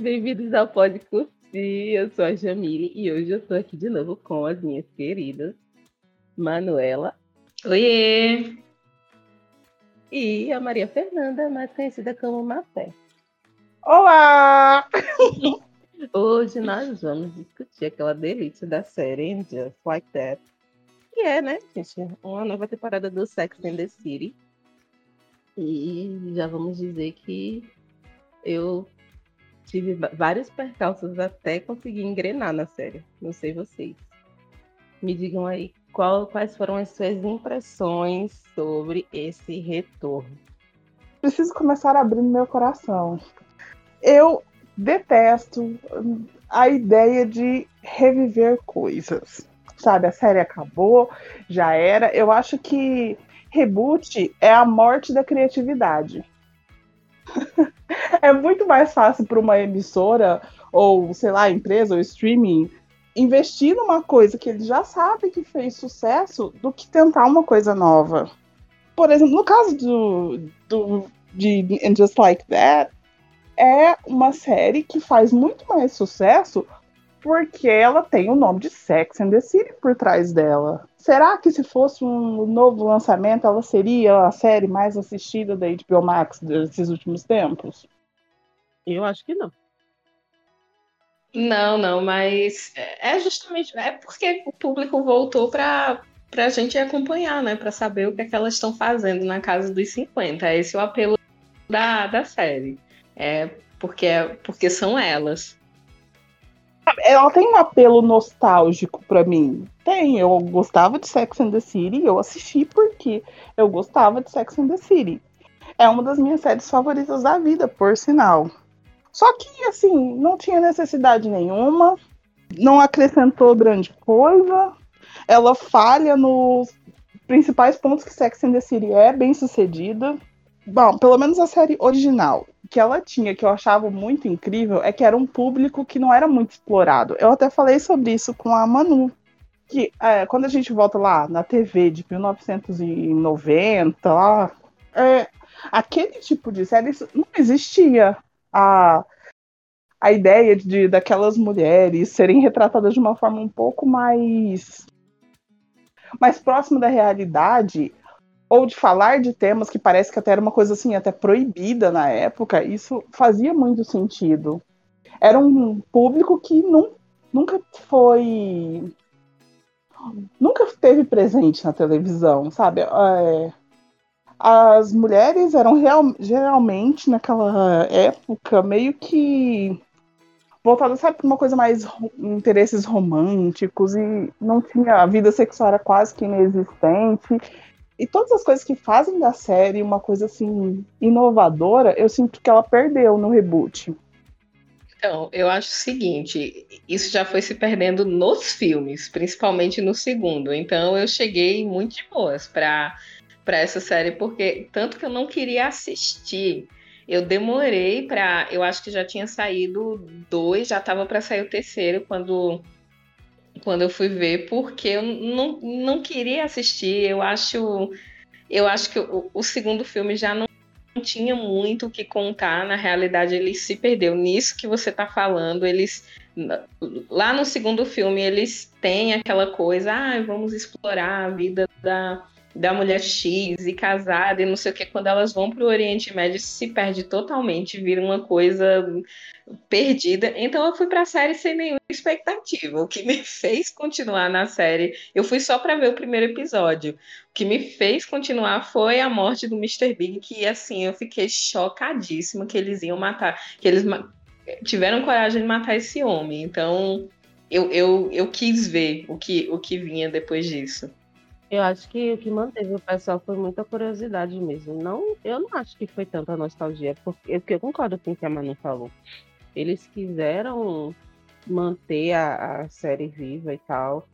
Bem-vindos ao Pode Curtir. Eu sou a Jamile e hoje eu tô aqui de novo com as minhas queridas Manuela. Oiê! E a Maria Fernanda, mais conhecida como Mafé. Olá! Hoje nós vamos discutir aquela delícia da série Just Like That. Que é, né, gente? Uma nova temporada do Sex and the City. E já vamos dizer que eu tive vários percalços até conseguir engrenar na série. Não sei vocês. Me digam aí qual, quais foram as suas impressões sobre esse retorno. Preciso começar abrindo meu coração. Eu detesto a ideia de reviver coisas. Sabe, a série acabou, já era. Eu acho que reboot é a morte da criatividade. é muito mais fácil para uma emissora ou, sei lá, empresa ou streaming investir numa coisa que ele já sabe que fez sucesso do que tentar uma coisa nova. Por exemplo, no caso do, do de And Just Like That, é uma série que faz muito mais sucesso porque ela tem o nome de Sex and the City por trás dela. Será que se fosse um novo lançamento, ela seria a série mais assistida da HBO Max desses últimos tempos? Eu acho que não. Não, não, mas é justamente é porque o público voltou para para a gente acompanhar, né, para saber o que, é que elas estão fazendo na casa dos 50. Esse é o apelo da, da série. É porque é porque são elas. Ela tem um apelo nostálgico para mim. Tem, eu gostava de Sex and the City, eu assisti porque eu gostava de Sex and the City. É uma das minhas séries favoritas da vida, por sinal. Só que, assim, não tinha necessidade nenhuma, não acrescentou grande coisa. Ela falha nos principais pontos que Sex and the City é bem sucedida. Bom, pelo menos a série original que ela tinha, que eu achava muito incrível, é que era um público que não era muito explorado. Eu até falei sobre isso com a Manu. Que é, quando a gente volta lá na TV de 1990, lá, é, aquele tipo de série não existia a, a ideia de daquelas mulheres serem retratadas de uma forma um pouco mais mais próxima da realidade ou de falar de temas que parece que até era uma coisa assim até proibida na época isso fazia muito sentido. Era um público que nunca foi nunca esteve presente na televisão sabe? É, as mulheres eram real, geralmente naquela época meio que voltadas sabe para uma coisa mais interesses românticos e não tinha a vida sexual era quase que inexistente e todas as coisas que fazem da série uma coisa assim inovadora eu sinto que ela perdeu no reboot então, eu acho o seguinte, isso já foi se perdendo nos filmes, principalmente no segundo. Então, eu cheguei muito de boas para para essa série, porque tanto que eu não queria assistir. Eu demorei para. Eu acho que já tinha saído dois, já estava para sair o terceiro quando, quando eu fui ver, porque eu não, não queria assistir. Eu acho, eu acho que o, o segundo filme já não tinha muito o que contar. Na realidade, ele se perdeu nisso que você está falando. Eles lá no segundo filme eles têm aquela coisa, ah, vamos explorar a vida da da mulher X e casada e não sei o que, quando elas vão para o Oriente Médio se perde totalmente, vira uma coisa perdida. Então eu fui para a série sem nenhuma expectativa. O que me fez continuar na série, eu fui só para ver o primeiro episódio. O que me fez continuar foi a morte do Mr. Big, que assim, eu fiquei chocadíssima que eles iam matar, que eles tiveram coragem de matar esse homem. Então eu, eu, eu quis ver o que, o que vinha depois disso. Eu acho que o que manteve o pessoal foi muita curiosidade mesmo. Não, eu não acho que foi tanta nostalgia, porque, porque eu concordo com o que a Manu falou. Eles quiseram manter a, a série viva e tal,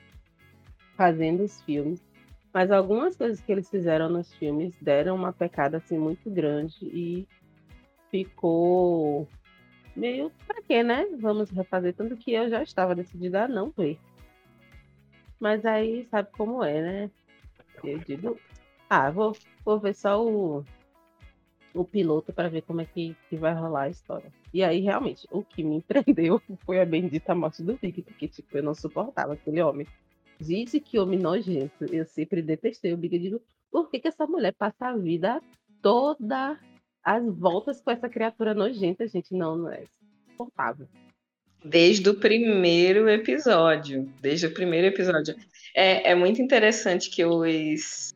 fazendo os filmes. Mas algumas coisas que eles fizeram nos filmes deram uma pecada assim muito grande e ficou meio pra quê, né? Vamos refazer tanto que eu já estava decidida a não ver. Mas aí sabe como é, né? Eu digo, ah, vou, vou ver só o, o piloto para ver como é que, que, vai rolar a história. E aí, realmente, o que me empreendeu foi a bendita morte do Vic, porque, tipo, eu não suportava aquele homem. Gente, que homem nojento. Eu sempre detestei o Big. Digo, por que, que essa mulher passa a vida toda as voltas com essa criatura nojenta, gente? Não, não é suportável. Desde o primeiro episódio. Desde o primeiro episódio. É, é muito interessante que os,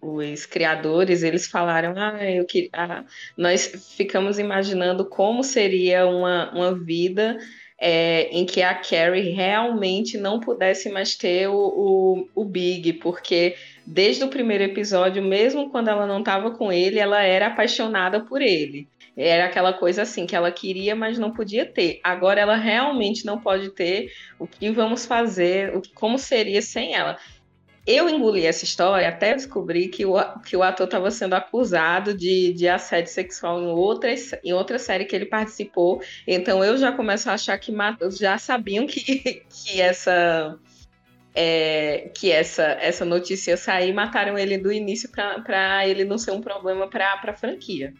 os criadores eles falaram ah, eu que, ah, nós ficamos imaginando como seria uma, uma vida é, em que a Carrie realmente não pudesse mais ter o, o, o, Big, porque desde o primeiro episódio, mesmo quando ela não estava com ele, ela era apaixonada por ele. Era aquela coisa assim que ela queria, mas não podia ter. Agora ela realmente não pode ter. O que vamos fazer? Como seria sem ela? Eu engoli essa história até descobrir que o, que o ator estava sendo acusado de, de assédio sexual em outra, em outra série que ele participou. Então eu já começo a achar que já sabiam que, que essa. É, que essa, essa notícia ia sair mataram ele do início para ele não ser um problema para a franquia.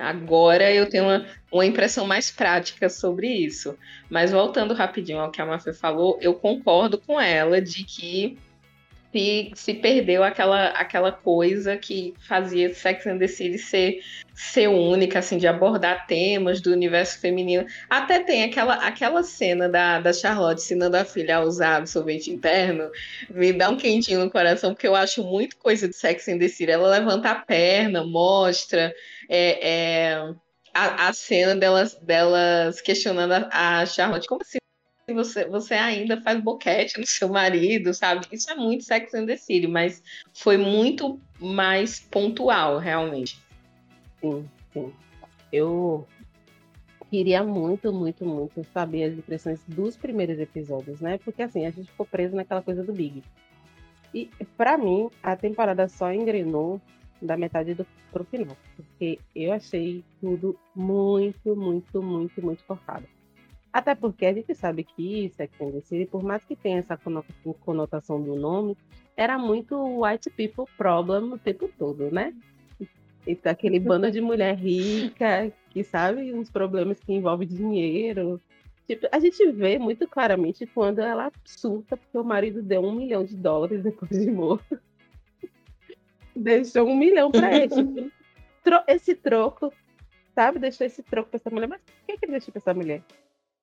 Agora eu tenho uma, uma impressão mais prática sobre isso. Mas voltando rapidinho ao que a Mafia falou, eu concordo com ela de que se, se perdeu aquela, aquela coisa que fazia Sex and the City ser, ser única, assim, de abordar temas do universo feminino. Até tem aquela, aquela cena da, da Charlotte ensinando a filha a usar absorvente interno, me dá um quentinho no coração, porque eu acho muito coisa de Sex and the City. Ela levanta a perna, mostra. É, é, a, a cena delas, delas questionando a, a Charlotte, como assim você, você ainda faz boquete no seu marido, sabe? Isso é muito Sex and the City, mas foi muito mais pontual, realmente. Sim, sim. Eu queria muito, muito, muito saber as impressões dos primeiros episódios, né? Porque assim, a gente ficou preso naquela coisa do Big. E para mim, a temporada só engrenou da metade do pro final, porque eu achei tudo muito, muito, muito, muito cortado. Até porque a gente sabe que Sex and the City, por mais que tenha essa conotação do nome, era muito white people problem o tempo todo, né? E aquele bando de mulher rica, que sabe uns problemas que envolvem dinheiro. Tipo, a gente vê muito claramente quando ela surta porque o marido deu um milhão de dólares depois de morto. Deixou um milhão para ele. Tipo, esse troco, sabe? Deixou esse troco para essa mulher. Mas por que, que ele deixou para essa mulher?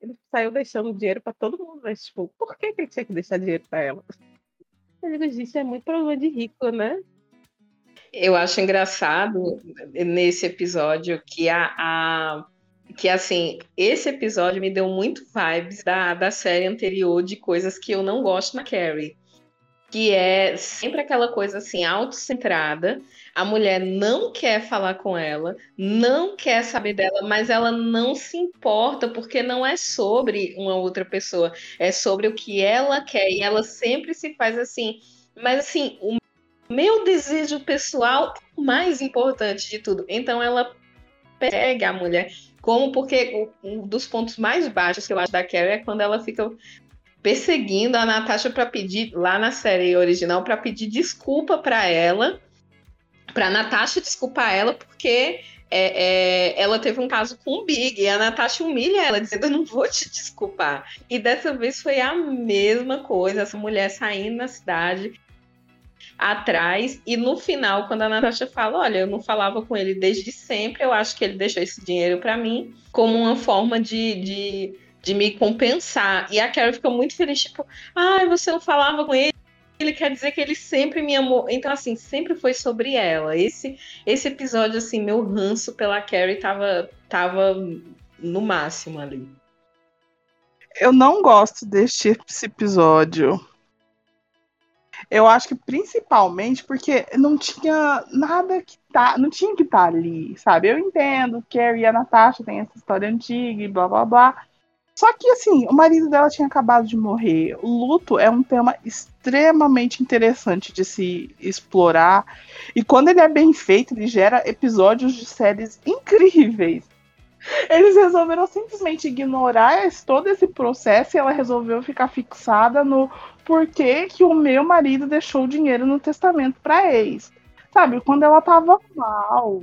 Ele saiu deixando dinheiro para todo mundo, mas, tipo, por que, que ele tinha que deixar dinheiro para ela? Eu digo, gente, é muito problema de rico, né? Eu acho engraçado nesse episódio que a, a que assim, esse episódio me deu muito vibes da, da série anterior de coisas que eu não gosto na Carrie que é sempre aquela coisa assim, autocentrada. A mulher não quer falar com ela, não quer saber dela, mas ela não se importa porque não é sobre uma outra pessoa, é sobre o que ela quer e ela sempre se faz assim. Mas assim, o meu desejo pessoal é o mais importante de tudo. Então ela pega a mulher como porque um dos pontos mais baixos que eu acho da Carrie é quando ela fica perseguindo a Natasha para pedir lá na série original para pedir desculpa para ela, para Natasha desculpar ela porque é, é, ela teve um caso com o Big e a Natasha humilha ela dizendo eu não vou te desculpar. E dessa vez foi a mesma coisa, essa mulher saindo na cidade atrás e no final quando a Natasha fala, olha, eu não falava com ele desde sempre, eu acho que ele deixou esse dinheiro para mim como uma forma de, de de me compensar. E a Carol ficou muito feliz, tipo, ai, ah, você não falava com ele. Ele quer dizer que ele sempre me amou. Então, assim, sempre foi sobre ela. Esse, esse episódio, assim, meu ranço pela Carrie tava, tava no máximo ali. Eu não gosto deste episódio. Eu acho que principalmente porque não tinha nada que tá, não tinha que estar tá ali, sabe? Eu entendo, Carrie e a Natasha têm essa história antiga e blá blá blá. Só que, assim, o marido dela tinha acabado de morrer. O luto é um tema extremamente interessante de se explorar. E quando ele é bem feito, ele gera episódios de séries incríveis. Eles resolveram simplesmente ignorar todo esse processo e ela resolveu ficar fixada no porquê que o meu marido deixou o dinheiro no testamento para ex. Sabe, quando ela tava mal,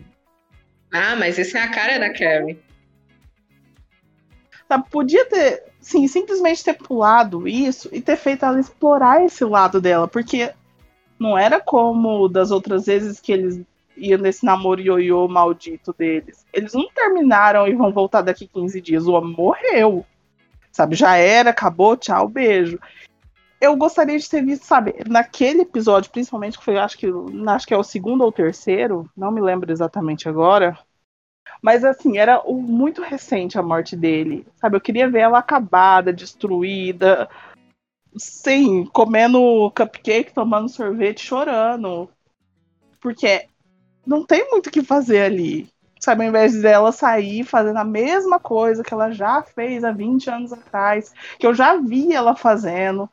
Ah, mas essa é a cara da Carrie. Sabe, podia ter, sim, simplesmente ter pulado isso e ter feito ela explorar esse lado dela, porque não era como das outras vezes que eles iam nesse namoro ioiô maldito deles. Eles não terminaram e vão voltar daqui 15 dias. O homem morreu. Sabe, já era, acabou, tchau, beijo. Eu gostaria de ter visto, sabe, naquele episódio, principalmente, que foi, acho que, acho que é o segundo ou terceiro, não me lembro exatamente agora. Mas assim, era muito recente a morte dele. Sabe, eu queria ver ela acabada, destruída, sim, comendo cupcake, tomando sorvete, chorando. Porque não tem muito o que fazer ali. Sabe, ao invés dela sair fazendo a mesma coisa que ela já fez há 20 anos atrás, que eu já vi ela fazendo.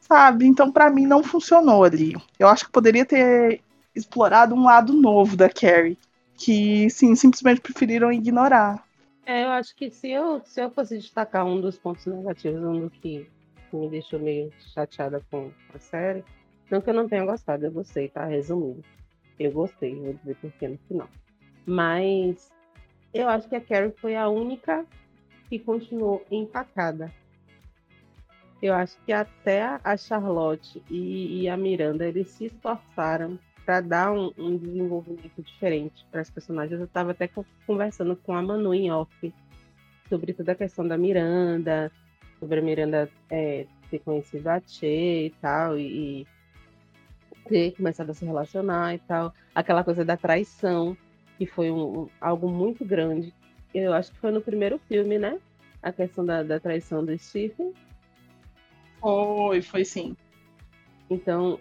Sabe? Então, para mim, não funcionou ali. Eu acho que poderia ter explorado um lado novo da Carrie, que, sim, simplesmente preferiram ignorar. É, eu acho que se eu, se eu fosse destacar um dos pontos negativos, um do que me deixou meio chateada com a série, não que eu não tenha gostado, eu gostei, tá? Resumindo. Eu gostei, vou dizer porque no final. Mas eu acho que a Carrie foi a única que continuou empacada. Eu acho que até a Charlotte e, e a Miranda eles se esforçaram para dar um, um, desenvolvimento diferente para as personagens. Eu estava até conversando com a Manu em off sobre toda a questão da Miranda, sobre a Miranda é, ter conhecido a Che e tal, e, ter começado a se relacionar e tal. Aquela coisa da traição, que foi um, um, algo muito grande. Eu acho que foi no primeiro filme, né? A questão da, da traição do Stephen. Foi, foi sim. Então,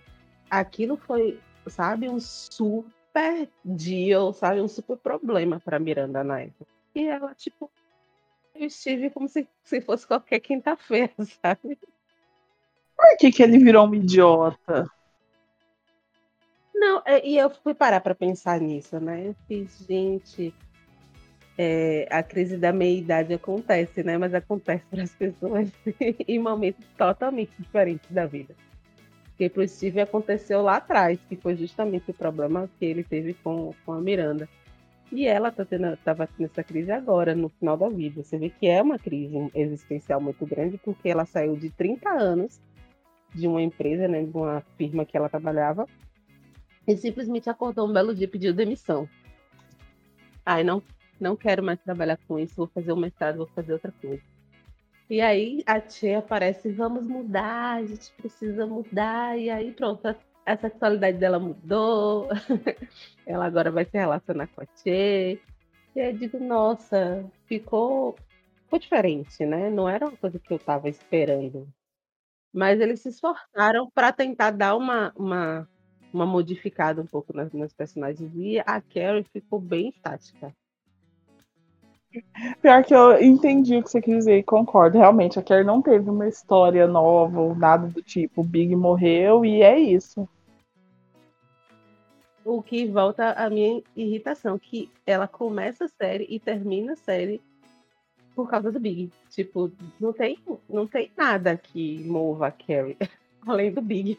aquilo foi, sabe, um super deal, sabe, um super problema para Miranda na época. E ela, tipo, eu estive como se, se fosse qualquer quinta-feira, sabe? Por que, que ele virou um idiota? Não, é, e eu fui parar para pensar nisso, né? Eu fiz, gente, é, a crise da meia-idade acontece, né? Mas acontece para as pessoas em momentos totalmente diferentes da vida. O Steve aconteceu lá atrás, que foi justamente o problema que ele teve com, com a Miranda. E ela tá tendo, tava tendo essa crise agora, no final da vida. Você vê que é uma crise existencial muito grande, porque ela saiu de 30 anos de uma empresa, né, de uma firma que ela trabalhava, e simplesmente acordou um belo dia e pediu demissão. Ai, não, não quero mais trabalhar com isso, vou fazer o mestrado, vou fazer outra coisa. E aí a tia aparece, vamos mudar, a gente precisa mudar, e aí pronto, a, a sexualidade dela mudou, ela agora vai se relacionar com a tia. E eu digo, nossa, ficou, ficou diferente, né? Não era uma coisa que eu estava esperando. Mas eles se esforçaram para tentar dar uma, uma uma modificada um pouco nas, nas personagens. E a Carrie ficou bem estática. Pior que eu entendi o que você quis dizer e concordo. Realmente, a Carrie não teve uma história nova ou nada do tipo. O Big morreu e é isso. O que volta à minha irritação, que ela começa a série e termina a série por causa do Big. Tipo, não tem, não tem nada que mova a Carrie, além do Big.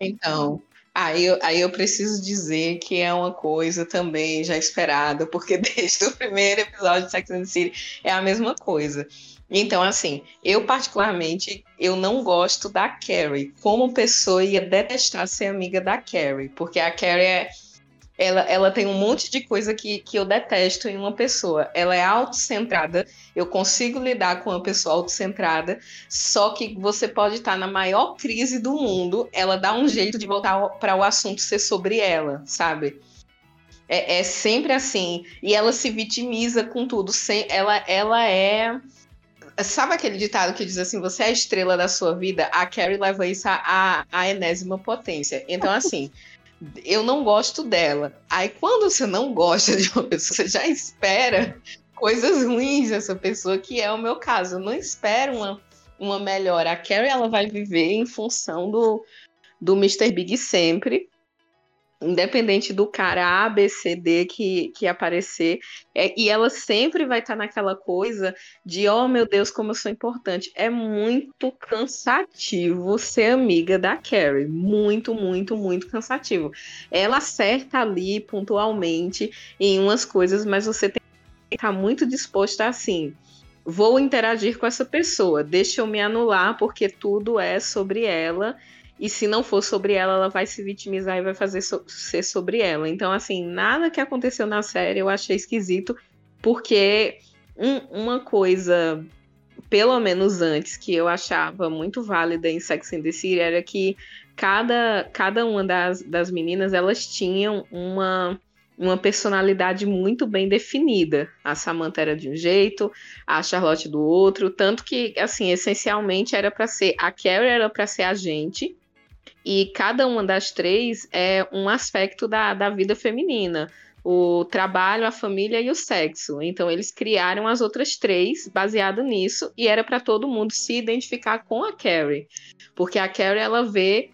Então, Aí eu, aí eu preciso dizer que é uma coisa também já esperada, porque desde o primeiro episódio de Sex and the City é a mesma coisa. Então, assim, eu particularmente, eu não gosto da Carrie. Como pessoa, ia detestar ser amiga da Carrie, porque a Carrie é ela, ela tem um monte de coisa que, que eu detesto em uma pessoa. Ela é autocentrada, eu consigo lidar com uma pessoa autocentrada, só que você pode estar na maior crise do mundo, ela dá um jeito de voltar para o assunto ser sobre ela, sabe? É, é, sempre assim. E ela se vitimiza com tudo. Sem, ela, ela é. Sabe aquele ditado que diz assim: você é a estrela da sua vida? A Carrie leva isso à, à enésima potência. Então, assim eu não gosto dela. Aí quando você não gosta de uma pessoa, você já espera coisas ruins dessa pessoa, que é o meu caso. Eu não espero uma, uma melhora. A Carrie ela vai viver em função do, do Mr. Big sempre. Independente do cara A, B, C, D que, que aparecer, é, e ela sempre vai estar tá naquela coisa de, oh meu Deus, como eu sou importante. É muito cansativo ser amiga da Carrie. Muito, muito, muito cansativo. Ela acerta ali pontualmente em umas coisas, mas você tem que estar muito disposto a assim. Vou interagir com essa pessoa, deixa eu me anular, porque tudo é sobre ela e se não for sobre ela, ela vai se vitimizar e vai fazer so ser sobre ela. Então, assim, nada que aconteceu na série eu achei esquisito, porque um, uma coisa, pelo menos antes, que eu achava muito válida em Sex and the City era que cada, cada uma das, das meninas elas tinham uma uma personalidade muito bem definida. A Samantha era de um jeito, a Charlotte do outro, tanto que assim, essencialmente era para ser a Carrie era para ser a gente e cada uma das três é um aspecto da, da vida feminina. O trabalho, a família e o sexo. Então, eles criaram as outras três baseado nisso, e era para todo mundo se identificar com a Carrie. Porque a Carrie, ela vê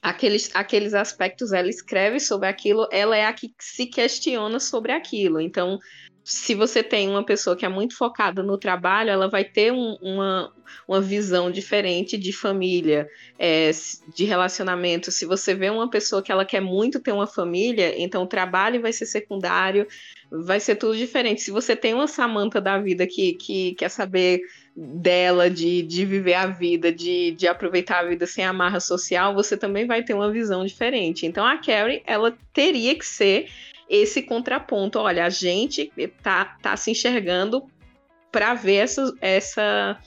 aqueles, aqueles aspectos, ela escreve sobre aquilo, ela é a que se questiona sobre aquilo. Então, se você tem uma pessoa que é muito focada no trabalho, ela vai ter um, uma, uma visão diferente de família, é, de relacionamento. Se você vê uma pessoa que ela quer muito ter uma família, então o trabalho vai ser secundário, vai ser tudo diferente. Se você tem uma Samanta da vida que, que quer saber dela, de, de viver a vida, de, de aproveitar a vida sem amarra social, você também vai ter uma visão diferente. Então a Carrie, ela teria que ser esse contraponto. Olha, a gente tá, tá se enxergando para ver essa, essa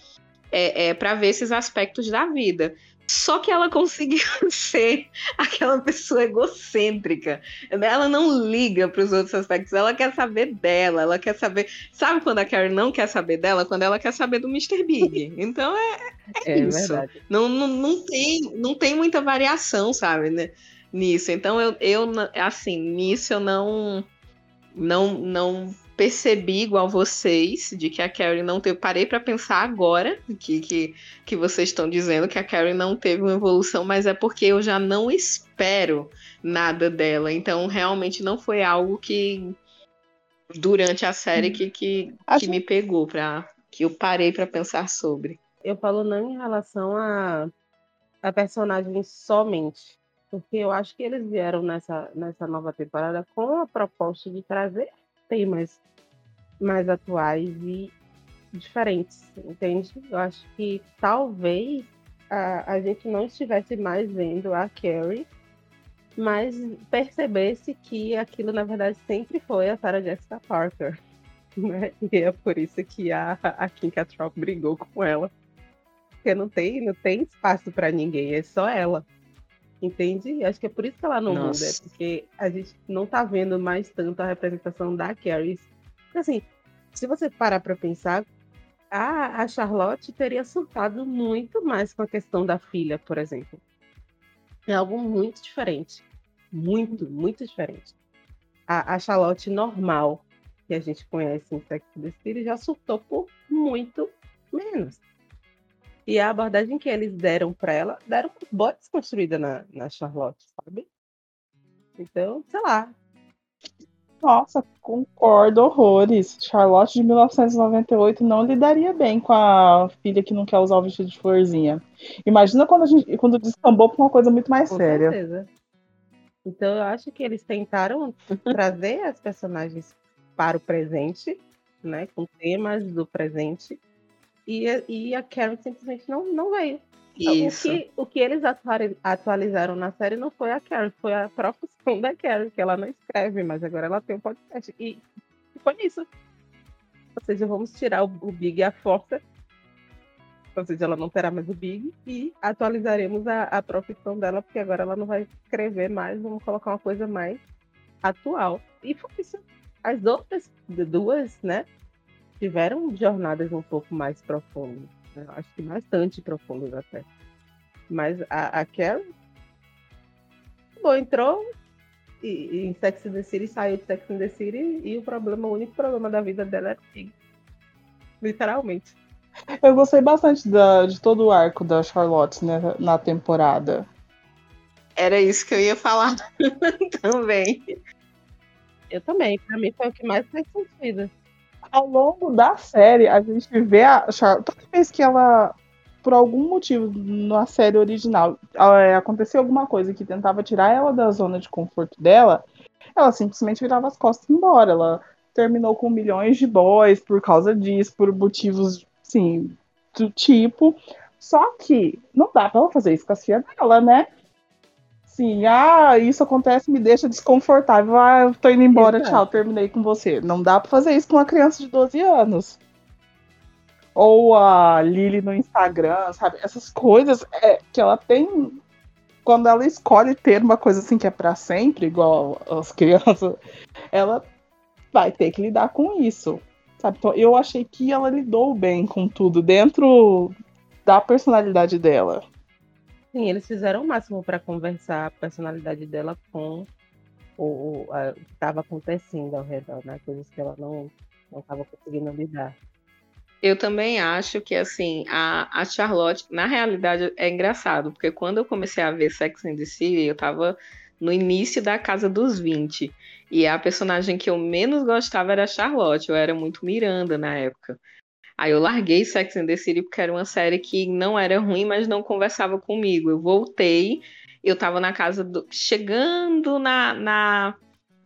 é, é para ver esses aspectos da vida. Só que ela conseguiu ser aquela pessoa egocêntrica. Ela não liga para os outros aspectos, ela quer saber dela, ela quer saber. Sabe quando a Carrie não quer saber dela? Quando ela quer saber do Mr. Big. Então é, é, é isso. Verdade. Não, não, não, tem, não tem muita variação, sabe? Né? Nisso. Então eu, eu assim, nisso eu não não não percebi igual vocês de que a Carrie não teve. Parei para pensar agora que, que, que vocês estão dizendo que a Carrie não teve uma evolução, mas é porque eu já não espero nada dela. Então realmente não foi algo que durante a série que, que, que me pegou para que eu parei para pensar sobre. Eu falo não em relação a, a personagem somente, porque eu acho que eles vieram nessa, nessa nova temporada com a proposta de trazer temas mais atuais e diferentes, entende? Eu acho que talvez a, a gente não estivesse mais vendo a Carrie, mas percebesse que aquilo, na verdade, sempre foi a Sarah Jessica Parker. Né? E é por isso que a, a Kim Cattrall brigou com ela. Porque não tem, não tem espaço para ninguém, é só ela. Entende? Acho que é por isso que ela não Nossa. muda, é porque a gente não tá vendo mais tanto a representação da Carrie. Assim, se você parar para pensar, a, a Charlotte teria surtado muito mais com a questão da filha, por exemplo. É algo muito diferente. Muito, muito diferente. A, a Charlotte normal, que a gente conhece em Sex and the City, já surtou por muito menos. E a abordagem que eles deram para ela, deram boa desconstruída na, na Charlotte, sabe? Então, sei lá. Nossa, concordo horrores. Charlotte de 1998 não lidaria bem com a filha que não quer usar o vestido de florzinha. Imagina quando a gente quando descambou para uma coisa muito mais com séria. Certeza. Então eu acho que eles tentaram trazer as personagens para o presente, né, com temas do presente, e, e a Karen simplesmente não, não veio. Isso. O que, o que eles atualizaram na série não foi a Carrie, foi a profissão da Carrie, que ela não escreve, mas agora ela tem um podcast. E foi isso. Ou seja, vamos tirar o, o Big e a força. Ou seja, ela não terá mais o Big e atualizaremos a, a profissão dela, porque agora ela não vai escrever mais, vamos colocar uma coisa mais atual. E foi isso. As outras duas, né? Tiveram jornadas um pouco mais profundas. Né? Acho que bastante profundas até. Mas a, a Carrie bom, entrou e, em Sex and the City, saiu de Sex and the City e o problema, o único problema da vida dela era Pig. Literalmente. Eu gostei bastante da, de todo o arco da Charlotte né, na temporada. Era isso que eu ia falar também. Eu também, pra mim foi o que mais fez sentido. Ao longo da série, a gente vê a Charlotte. Toda vez que ela, por algum motivo, na série original, é, aconteceu alguma coisa que tentava tirar ela da zona de conforto dela, ela simplesmente virava as costas e embora. Ela terminou com milhões de boys por causa disso, por motivos, sim, do tipo. Só que não dá pra ela fazer isso com a filha dela, né? Sim, ah, isso acontece, me deixa desconfortável. Ah, eu tô indo embora, Exato. tchau, terminei com você. Não dá pra fazer isso com uma criança de 12 anos. Ou a Lily no Instagram, sabe? Essas coisas é, que ela tem. Quando ela escolhe ter uma coisa assim que é para sempre, igual as crianças, ela vai ter que lidar com isso. Sabe? Então, eu achei que ela lidou bem com tudo dentro da personalidade dela. Sim, eles fizeram o máximo para conversar a personalidade dela com o, o, a, o que estava acontecendo ao redor, né? Coisas que ela não estava conseguindo lidar. Eu também acho que, assim, a, a Charlotte, na realidade, é engraçado, porque quando eu comecei a ver Sex and the City, eu estava no início da casa dos 20. E a personagem que eu menos gostava era a Charlotte, eu era muito Miranda na época. Aí eu larguei Sex and the City porque era uma série que não era ruim, mas não conversava comigo. Eu voltei, eu tava na casa do. chegando na, na,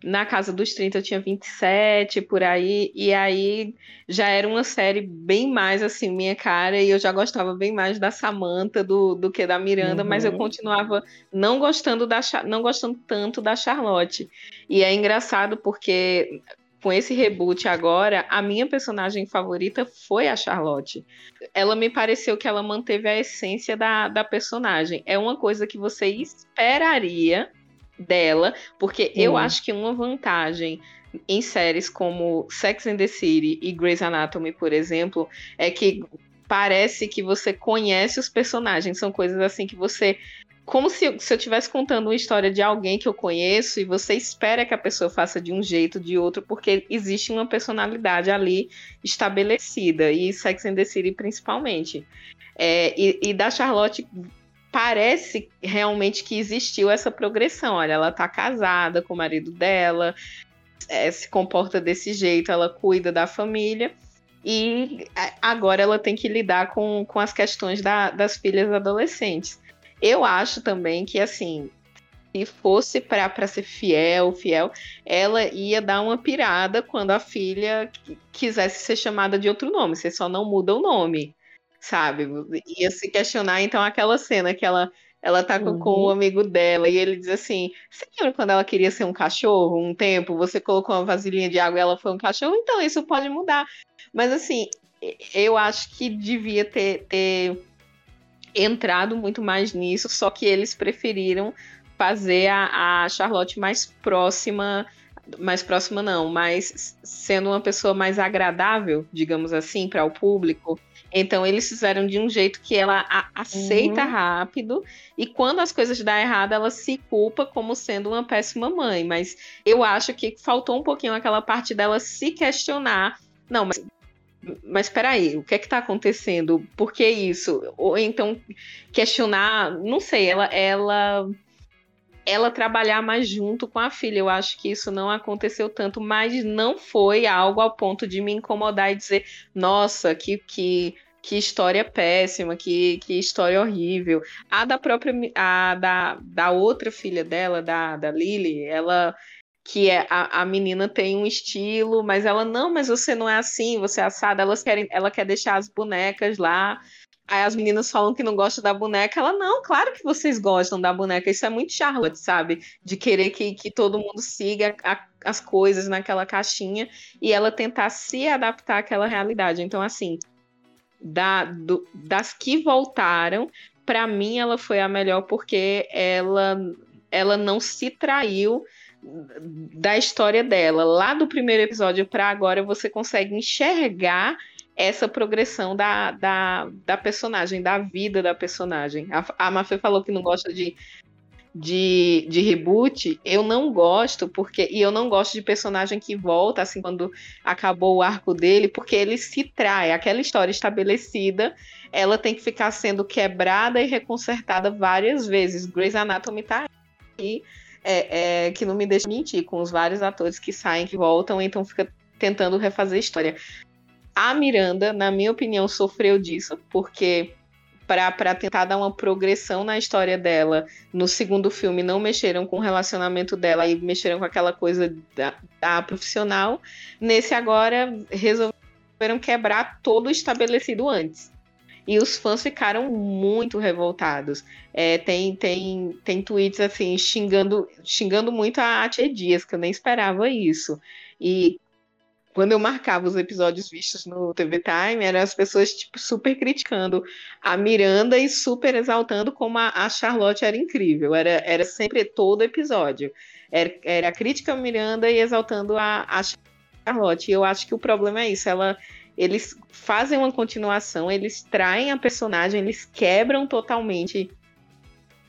na casa dos 30, eu tinha 27 por aí, e aí já era uma série bem mais assim, minha cara, e eu já gostava bem mais da Samantha do, do que da Miranda, uhum. mas eu uhum. continuava não gostando da não gostando tanto da Charlotte. E é engraçado porque com esse reboot agora, a minha personagem favorita foi a Charlotte. Ela me pareceu que ela manteve a essência da, da personagem. É uma coisa que você esperaria dela, porque eu acho que uma vantagem em séries como Sex and the City e Grey's Anatomy, por exemplo, é que parece que você conhece os personagens. São coisas assim que você como se, se eu estivesse contando uma história de alguém que eu conheço e você espera que a pessoa faça de um jeito, de outro, porque existe uma personalidade ali estabelecida, e Sex and the City principalmente. É, e, e, da Charlotte parece realmente que existiu essa progressão. Olha, ela tá casada com o marido dela, é, se comporta desse jeito, ela cuida da família. E é, agora ela tem que lidar com, com as questões da, das filhas adolescentes. Eu acho também que, assim, se fosse para ser fiel, fiel, ela ia dar uma pirada quando a filha quisesse ser chamada de outro nome. Você só não muda o nome, sabe? Ia se questionar, então, aquela cena que ela. Ela tá com, uhum. com o amigo dela e ele diz assim: Você lembra quando ela queria ser um cachorro um tempo? Você colocou uma vasilhinha de água e ela foi um cachorro? Então, isso pode mudar. Mas assim, eu acho que devia ter, ter entrado muito mais nisso, só que eles preferiram fazer a, a Charlotte mais próxima, mais próxima não, mas sendo uma pessoa mais agradável, digamos assim, para o público. Então eles fizeram de um jeito que ela aceita uhum. rápido e quando as coisas dão errado, ela se culpa como sendo uma péssima mãe. Mas eu acho que faltou um pouquinho aquela parte dela se questionar. Não, mas mas espera aí, o que é que está acontecendo? Por que isso? Ou então questionar, não sei, ela ela ela trabalhar mais junto com a filha. Eu acho que isso não aconteceu tanto, mas não foi algo ao ponto de me incomodar e dizer, nossa, que, que, que história péssima, que, que história horrível. A da própria a da, da outra filha dela, da, da Lily, ela que é a, a menina tem um estilo, mas ela não, mas você não é assim, você é assada, elas querem, ela quer deixar as bonecas lá. Aí as meninas falam que não gostam da boneca. Ela, não, claro que vocês gostam da boneca. Isso é muito Charlotte, sabe? De querer que, que todo mundo siga a, as coisas naquela caixinha e ela tentar se adaptar àquela realidade. Então, assim, da, do, das que voltaram, para mim ela foi a melhor porque ela, ela não se traiu da história dela, lá do primeiro episódio para agora, você consegue enxergar essa progressão da, da, da personagem, da vida da personagem. A, a Mafê falou que não gosta de, de, de reboot. Eu não gosto, porque. E eu não gosto de personagem que volta, assim, quando acabou o arco dele, porque ele se trai. Aquela história estabelecida, ela tem que ficar sendo quebrada e reconsertada várias vezes. Grey's Anatomy tá que, é, é, que não me deixa mentir, com os vários atores que saem, que voltam, então fica tentando refazer a história. A Miranda, na minha opinião, sofreu disso, porque para tentar dar uma progressão na história dela. No segundo filme, não mexeram com o relacionamento dela e mexeram com aquela coisa da, da profissional. Nesse agora, resolveram quebrar todo o estabelecido antes. E os fãs ficaram muito revoltados. É, tem, tem, tem tweets assim, xingando, xingando muito a Tia Dias, que eu nem esperava isso. E quando eu marcava os episódios vistos no TV Time, eram as pessoas tipo, super criticando a Miranda e super exaltando como a, a Charlotte era incrível. Era, era sempre todo episódio. Era, era a crítica a Miranda e exaltando a, a Charlotte. E eu acho que o problema é isso. Ela, eles fazem uma continuação, eles traem a personagem, eles quebram totalmente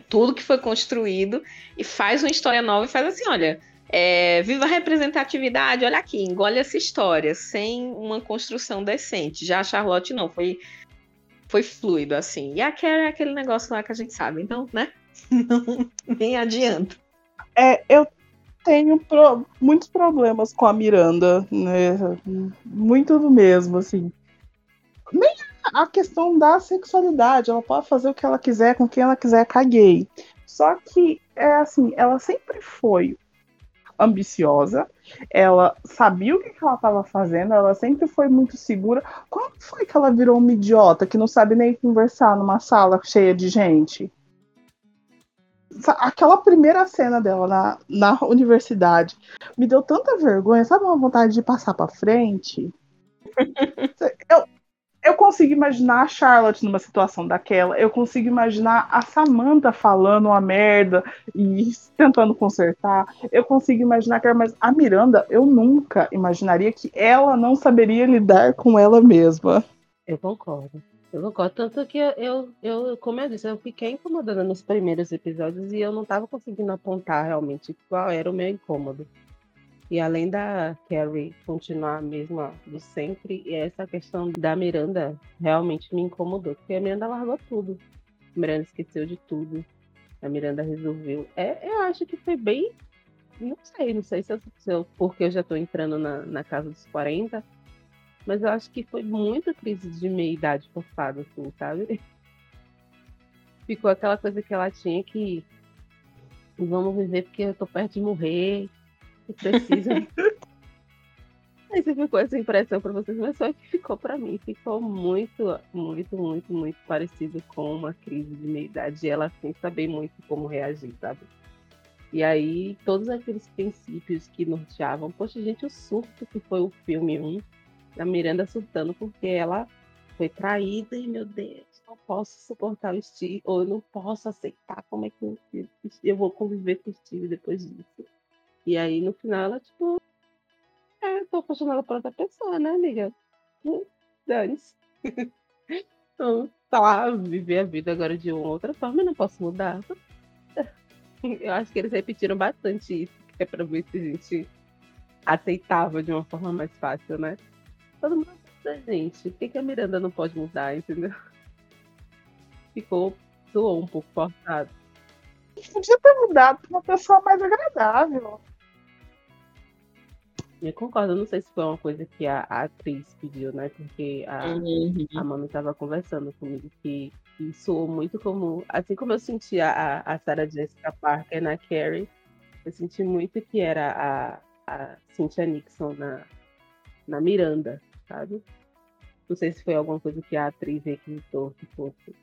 tudo que foi construído e faz uma história nova e faz assim, olha é, viva a representatividade, olha aqui, engole essa história, sem uma construção decente. Já a Charlotte não, foi, foi fluido, assim. E a Carrie é aquele negócio lá que a gente sabe, então, né? Não, nem adianta. É, eu tenho pro, muitos problemas com a Miranda, né? Muito do mesmo, assim. Nem a questão da sexualidade, ela pode fazer o que ela quiser com quem ela quiser, caguei. Só que é assim, ela sempre foi ambiciosa, ela sabia o que, ela estava fazendo, ela sempre foi muito segura. Quando foi que ela virou uma idiota que não sabe nem conversar numa sala cheia de gente? Aquela primeira cena dela na, na universidade me deu tanta vergonha, sabe uma vontade de passar para frente? Eu, eu consigo imaginar a Charlotte numa situação daquela. Eu consigo imaginar a Samantha falando uma merda e tentando consertar. Eu consigo imaginar que, mas a Miranda, eu nunca imaginaria que ela não saberia lidar com ela mesma. Eu concordo. Eu concordo. Tanto que eu, eu, como eu disse, eu fiquei incomodada nos primeiros episódios e eu não estava conseguindo apontar realmente qual era o meu incômodo. E além da Carrie continuar a mesma de sempre, essa questão da Miranda realmente me incomodou, porque a Miranda largou tudo. A Miranda esqueceu de tudo. A Miranda resolveu. É, eu acho que foi bem. Não sei, não sei se eu, se eu porque eu já estou entrando na, na casa dos 40, mas eu acho que foi muita crise de meia-idade forçada, assim, sabe? Ficou aquela coisa que ela tinha que. Vamos viver porque eu tô perto de morrer que precisa. Aí você ficou essa impressão para vocês, mas só que ficou para mim. Ficou muito, muito, muito, muito parecido com uma crise de meia-idade. Ela sem saber muito como reagir, sabe? E aí, todos aqueles princípios que norteavam. Poxa, gente, o surto que foi o filme 1, da Miranda surtando porque ela foi traída e, meu Deus, não posso suportar o Steve, ou eu não posso aceitar como é que eu vou conviver com o Steve depois disso. E aí, no final, ela, tipo, é, tô apaixonada por outra pessoa, né, amiga? Hum, dane-se. então, tá lá, viver a vida agora de uma outra forma, eu não posso mudar. Eu acho que eles repetiram bastante isso, que é pra ver se a gente aceitava de uma forma mais fácil, né? Todo mundo da gente. Por que, que a Miranda não pode mudar, entendeu? Ficou, soou um pouco forçado. Podia ter mudado pra uma pessoa mais agradável. Eu concordo, não sei se foi uma coisa que a, a atriz pediu, né? Porque a, uhum. a Mami estava conversando comigo que, que soou muito como. Assim como eu senti a, a Sarah Jessica Parker na Carrie, eu senti muito que era a, a Cynthia Nixon na, na Miranda, sabe? Não sei se foi alguma coisa que a atriz requisitou que fosse.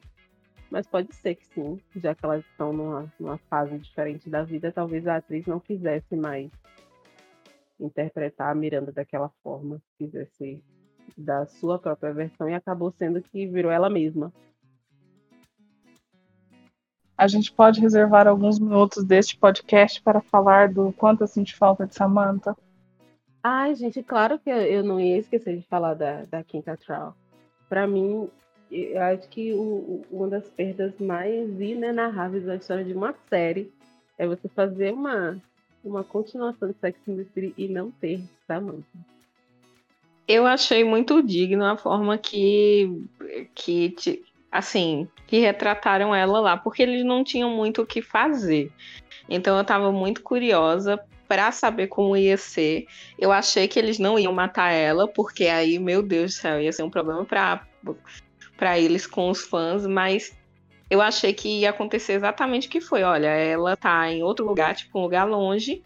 Mas pode ser que sim, já que elas estão numa, numa fase diferente da vida, talvez a atriz não quisesse mais interpretar a Miranda daquela forma, quisesse da sua própria versão e acabou sendo que virou ela mesma. A gente pode reservar alguns minutos deste podcast para falar do quanto eu senti falta de Samantha. Ai, gente, claro que eu não ia esquecer de falar da, da Quinta Troll. Para mim, eu acho que o, uma das perdas mais inenarráveis da história de uma série é você fazer uma uma continuação de Sex and the City e não ter Samantha. Eu achei muito digno a forma que, que assim, que retrataram ela lá, porque eles não tinham muito o que fazer. Então eu estava muito curiosa para saber como ia ser. Eu achei que eles não iam matar ela, porque aí, meu Deus do céu, ia ser um problema para para eles com os fãs, mas eu achei que ia acontecer exatamente o que foi. Olha, ela tá em outro lugar, tipo um lugar longe,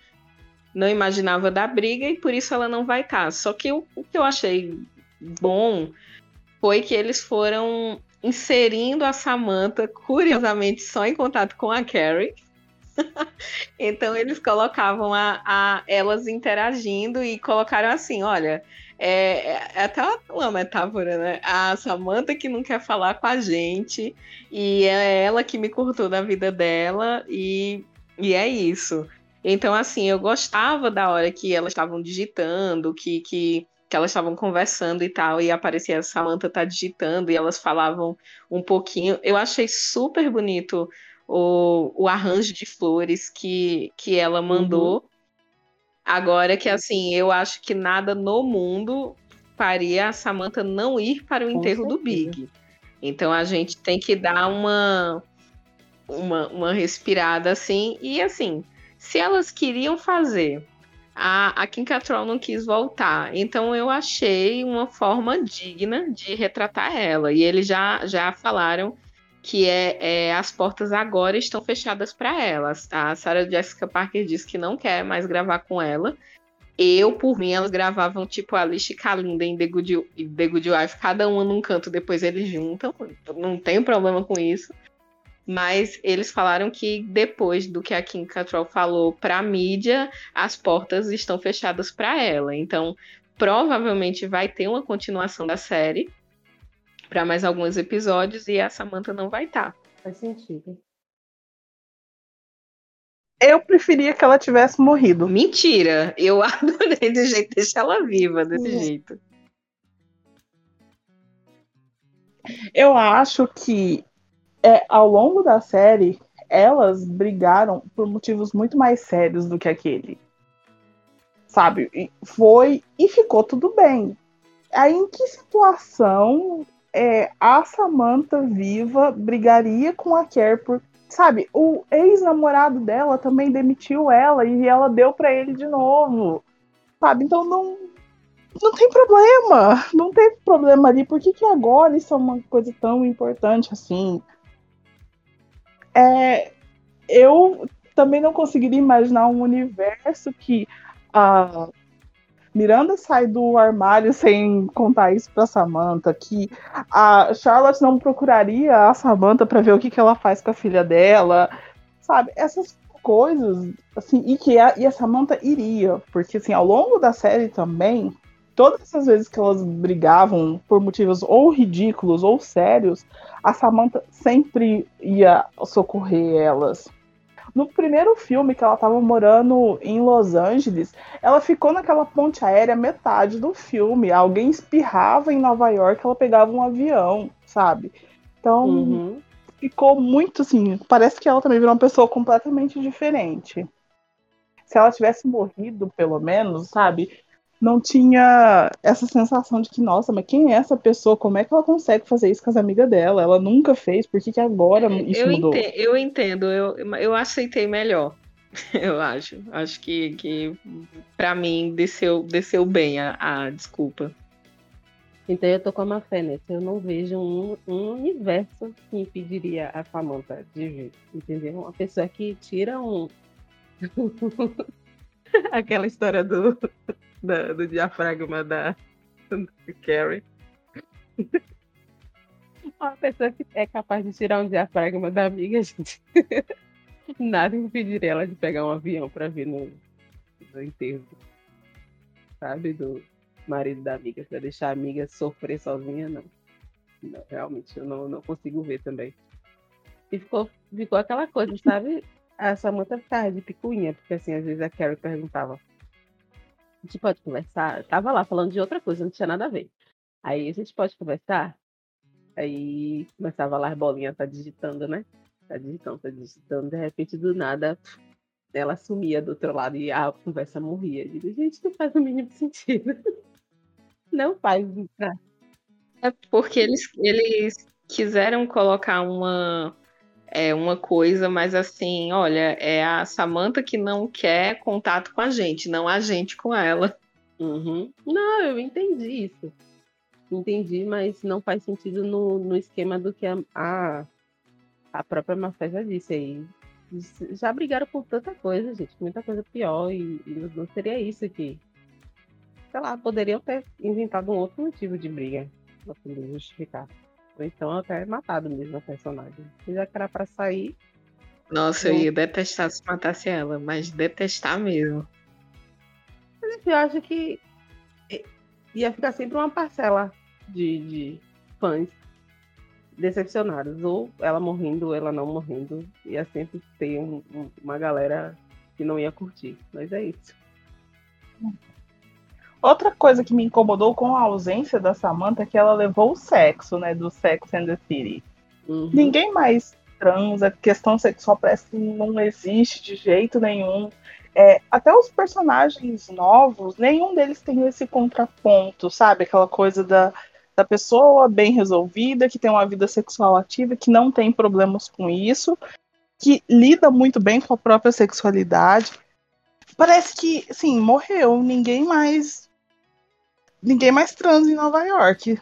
não imaginava da briga e por isso ela não vai estar. Tá. Só que o, o que eu achei bom foi que eles foram inserindo a Samantha, curiosamente, só em contato com a Carrie. então eles colocavam a, a, elas interagindo e colocaram assim, olha, é, é, até uma metáfora, né? A Samantha que não quer falar com a gente e é ela que me cortou da vida dela e, e é isso. Então, assim, eu gostava da hora que elas estavam digitando, que, que que elas estavam conversando e tal, e aparecia a Samantha tá digitando e elas falavam um pouquinho. Eu achei super bonito o, o arranjo de flores que, que ela mandou. Uhum. Agora que assim, eu acho que nada no mundo faria a Samantha não ir para o Com enterro certeza. do Big. Então a gente tem que dar uma, uma, uma respirada assim. E assim, se elas queriam fazer a, a Kim Cattrall não quis voltar. Então eu achei uma forma digna de retratar ela. E eles já, já falaram que é, é as portas agora estão fechadas para ela. A Sarah Jessica Parker disse que não quer mais gravar com ela. Eu, por mim, elas gravavam tipo Alice e Kalinda em The Good, The Good Wife, cada uma num canto, depois eles juntam. Não tem problema com isso. Mas eles falaram que depois do que a Kim Cattrall falou para a mídia, as portas estão fechadas para ela. Então, provavelmente vai ter uma continuação da série para mais alguns episódios e a Samantha não vai estar. Tá. Faz sentido. Eu preferia que ela tivesse morrido. Mentira! Eu adorei do jeito deixar ela viva desse Sim. jeito. Eu acho que é, ao longo da série, elas brigaram por motivos muito mais sérios do que aquele. Sabe? E foi e ficou tudo bem. Aí em que situação é, a Samantha viva brigaria com a Kerr por. Sabe, o ex-namorado dela também demitiu ela e ela deu para ele de novo. Sabe? Então não, não tem problema. Não tem problema ali. Por que, que agora isso é uma coisa tão importante assim? é, eu também não conseguiria imaginar um universo que a Miranda sai do armário sem contar isso para Samantha, que a Charlotte não procuraria a Samantha para ver o que, que ela faz com a filha dela, sabe? Essas coisas, assim, e que a, e a Samantha iria, porque assim, ao longo da série também, todas essas vezes que elas brigavam por motivos ou ridículos ou sérios, a Samantha sempre ia socorrer elas. No primeiro filme que ela estava morando em Los Angeles, ela ficou naquela ponte aérea metade do filme. Alguém espirrava em Nova York, ela pegava um avião, sabe? Então, uhum. ficou muito assim. Parece que ela também virou uma pessoa completamente diferente. Se ela tivesse morrido, pelo menos, sabe? Não tinha essa sensação de que, nossa, mas quem é essa pessoa? Como é que ela consegue fazer isso com as amigas dela? Ela nunca fez, por que, que agora isso eu mudou? Entendo, eu entendo, eu, eu aceitei melhor. Eu acho. Acho que, que para mim desceu, desceu bem a, a desculpa. Então eu tô com uma fé nessa. Eu não vejo um, um universo que impediria a Samantha de vir. Entendeu? Uma pessoa que tira um. Aquela história do da, do diafragma da, Carrie. Uma pessoa que é capaz de tirar um diafragma da amiga, gente. Nada impediria ela de pegar um avião para vir no, no enterro, sabe? Do marido da amiga, para deixar a amiga sofrer sozinha, não. não realmente, eu não, não consigo ver também. E ficou, ficou aquela coisa, sabe? A Samantha ficava de picuinha, porque assim, às vezes a Carrie perguntava a gente pode conversar? Eu tava lá falando de outra coisa, não tinha nada a ver. Aí a gente pode conversar? Aí começava lá as bolinhas, tá digitando, né? Tá digitando, tá digitando, de repente do nada ela sumia do outro lado e a conversa morria. Eu digo, gente, não faz o mínimo sentido. Não faz. É porque eles, eles quiseram colocar uma é uma coisa, mas assim, olha, é a Samantha que não quer contato com a gente, não a gente com ela. Uhum. Não, eu entendi isso. Entendi, mas não faz sentido no, no esquema do que a, a, a própria Mafé já disse aí. Já brigaram por tanta coisa, gente, muita coisa pior, e, e não seria isso que. Sei lá, poderiam ter inventado um outro motivo de briga pra poder justificar. Ou então até matado mesmo a personagem. Já que era pra sair. Nossa, eu ia detestar se matasse ela, mas detestar mesmo. Mas eu acho que ia ficar sempre uma parcela de, de fãs decepcionados. Ou ela morrendo, ou ela não morrendo. Ia sempre ter um, um, uma galera que não ia curtir. Mas é isso. Outra coisa que me incomodou com a ausência da Samantha é que ela levou o sexo, né? Do Sex and the City. Uhum. Ninguém mais transa, questão sexual parece que não existe de jeito nenhum. É, até os personagens novos, nenhum deles tem esse contraponto, sabe? Aquela coisa da, da pessoa bem resolvida, que tem uma vida sexual ativa, que não tem problemas com isso, que lida muito bem com a própria sexualidade. Parece que, sim, morreu. Ninguém mais ninguém mais transa em Nova York.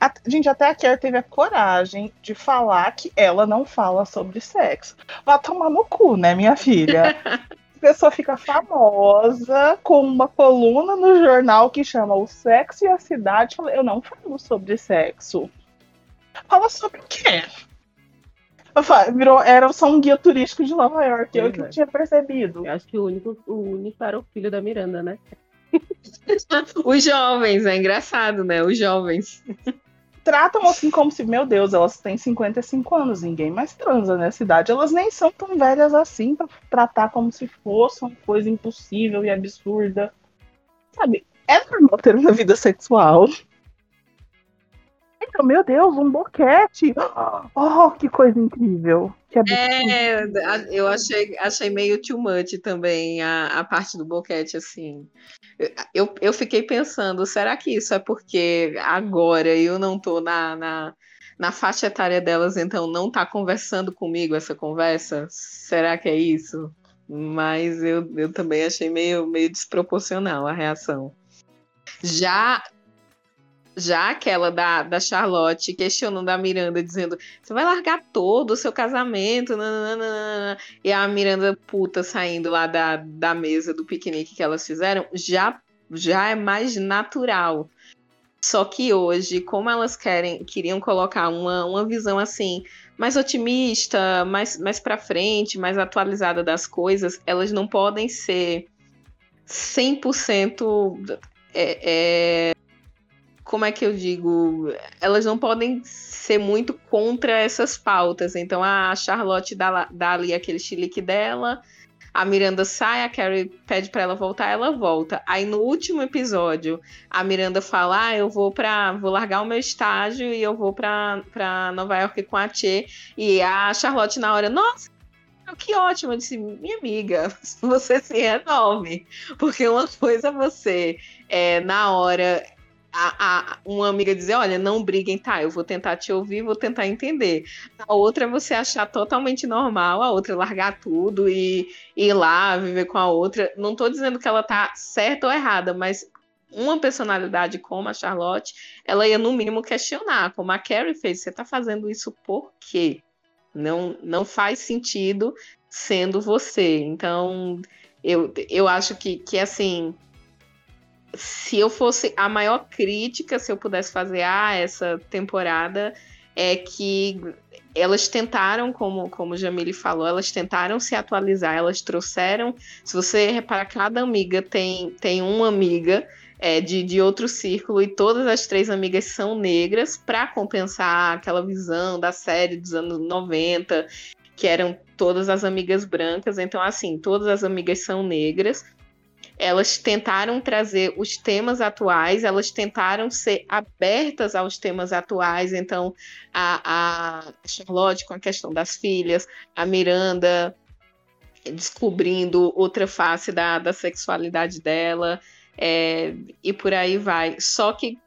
A, gente, até a Kerr teve a coragem de falar que ela não fala sobre sexo. Vai tomar no cu, né, minha filha? a pessoa fica famosa com uma coluna no jornal que chama O Sexo e a Cidade. Eu não falo sobre sexo. Fala sobre o quê? Virou, era só um guia turístico de Nova York, eu que é. tinha percebido. Eu acho que o único, o único era o filho da Miranda, né? Os jovens, é engraçado, né? Os jovens. Tratam assim como se, meu Deus, elas têm 55 anos, ninguém mais transa nessa idade. Elas nem são tão velhas assim pra tratar como se fosse uma coisa impossível e absurda. Sabe? É normal ter uma vida sexual. Então, meu Deus, um boquete! Oh, que coisa incrível! Que é, eu achei, achei meio too much também a, a parte do boquete, assim. Eu, eu fiquei pensando, será que isso é porque agora eu não tô na, na, na faixa etária delas, então não tá conversando comigo essa conversa? Será que é isso? Mas eu, eu também achei meio, meio desproporcional a reação. Já já aquela da, da Charlotte questionando a Miranda, dizendo: Você vai largar todo o seu casamento? Nananana. E a Miranda puta saindo lá da, da mesa do piquenique que elas fizeram, já, já é mais natural. Só que hoje, como elas querem, queriam colocar uma, uma visão assim, mais otimista, mais, mais para frente, mais atualizada das coisas, elas não podem ser 100% é, é, como é que eu digo, elas não podem ser muito contra essas pautas. Então a Charlotte dá, dá ali aquele chilique dela, a Miranda sai, a Carrie pede para ela voltar, ela volta. Aí no último episódio, a Miranda fala: ah, eu vou para, vou largar o meu estágio e eu vou para Nova York com a Tchê. E a Charlotte na hora, nossa, que ótimo. Eu disse, minha amiga, você se renove. Porque uma coisa é você, é, na hora, a, a, uma amiga dizer, olha, não briguem, tá, eu vou tentar te ouvir, vou tentar entender. A outra é você achar totalmente normal, a outra largar tudo e, ir lá viver com a outra. Não estou dizendo que ela tá certa ou errada, mas uma personalidade como a Charlotte, ela ia no mínimo questionar, como a Carrie fez, você tá fazendo isso por quê? Não, não faz sentido sendo você. Então, eu, eu acho que, que assim, se eu fosse a maior crítica, se eu pudesse fazer a ah, essa temporada, é que elas tentaram, como, como Jamile falou, elas tentaram se atualizar, elas trouxeram. Se você reparar, cada amiga tem, tem uma amiga é, de, de outro círculo e todas as três amigas são negras para compensar aquela visão da série dos anos 90, que eram todas as amigas brancas. Então, assim, todas as amigas são negras elas tentaram trazer os temas atuais, elas tentaram ser abertas aos temas atuais. Então, a, a Charlotte com a questão das filhas, a Miranda descobrindo outra face da, da sexualidade dela, é, e por aí vai. Só que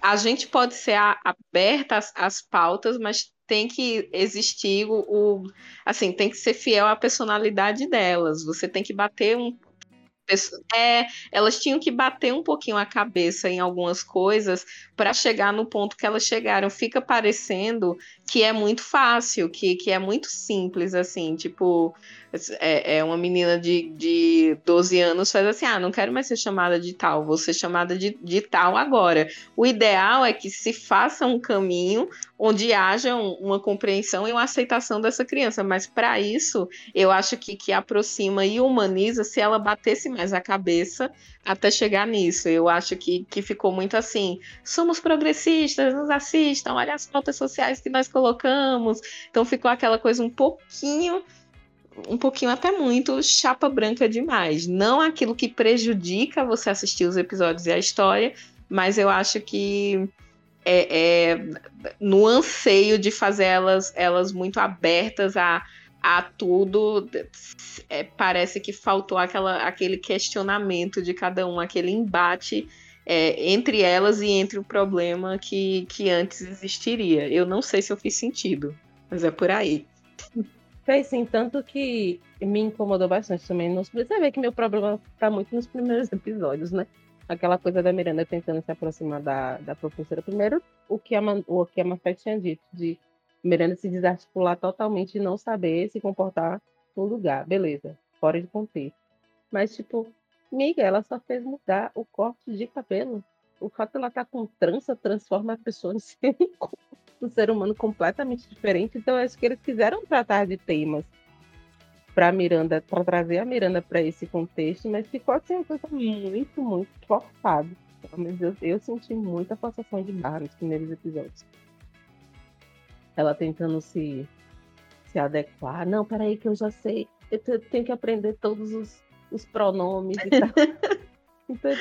a gente pode ser aberta às, às pautas, mas tem que existir o, o, assim, tem que ser fiel à personalidade delas. Você tem que bater um é, elas tinham que bater um pouquinho a cabeça em algumas coisas para chegar no ponto que elas chegaram. Fica parecendo que é muito fácil, que, que é muito simples, assim, tipo, é, é uma menina de, de 12 anos faz assim, ah, não quero mais ser chamada de tal, vou ser chamada de, de tal agora. O ideal é que se faça um caminho onde haja um, uma compreensão e uma aceitação dessa criança, mas para isso, eu acho que, que aproxima e humaniza se ela batesse mais a cabeça até chegar nisso. Eu acho que, que ficou muito assim, somos progressistas, nos assistam, olha as pautas sociais que nós colocamos. Então ficou aquela coisa um pouquinho um pouquinho até muito chapa branca demais. Não aquilo que prejudica você assistir os episódios e a história, mas eu acho que é, é no anseio de fazer elas, elas muito abertas a, a tudo, é, parece que faltou aquela, aquele questionamento de cada um, aquele embate é, entre elas e entre o problema que, que antes existiria. Eu não sei se eu fiz sentido, mas é por aí. Fez sim, tanto que me incomodou bastante também. Nos... Você vê que meu problema está muito nos primeiros episódios, né? Aquela coisa da Miranda tentando se aproximar da, da professora. Primeiro, o que a, o que a Mafé tinha dito, de Miranda se desarticular totalmente e não saber se comportar no lugar. Beleza, fora de contexto. Mas, tipo, Miga, ela só fez mudar o corte de cabelo. O fato de ela estar tá com trança transforma a pessoa em ser um ser humano completamente diferente. Então, acho que eles quiseram tratar de temas para Miranda, para trazer a Miranda para esse contexto, mas ficou assim uma coisa muito, muito forçada. Pelo eu, eu senti muita forçação de barra nos primeiros episódios. Ela tentando se, se adequar. Não, peraí, que eu já sei. Eu tenho que aprender todos os os pronomes e tal. então,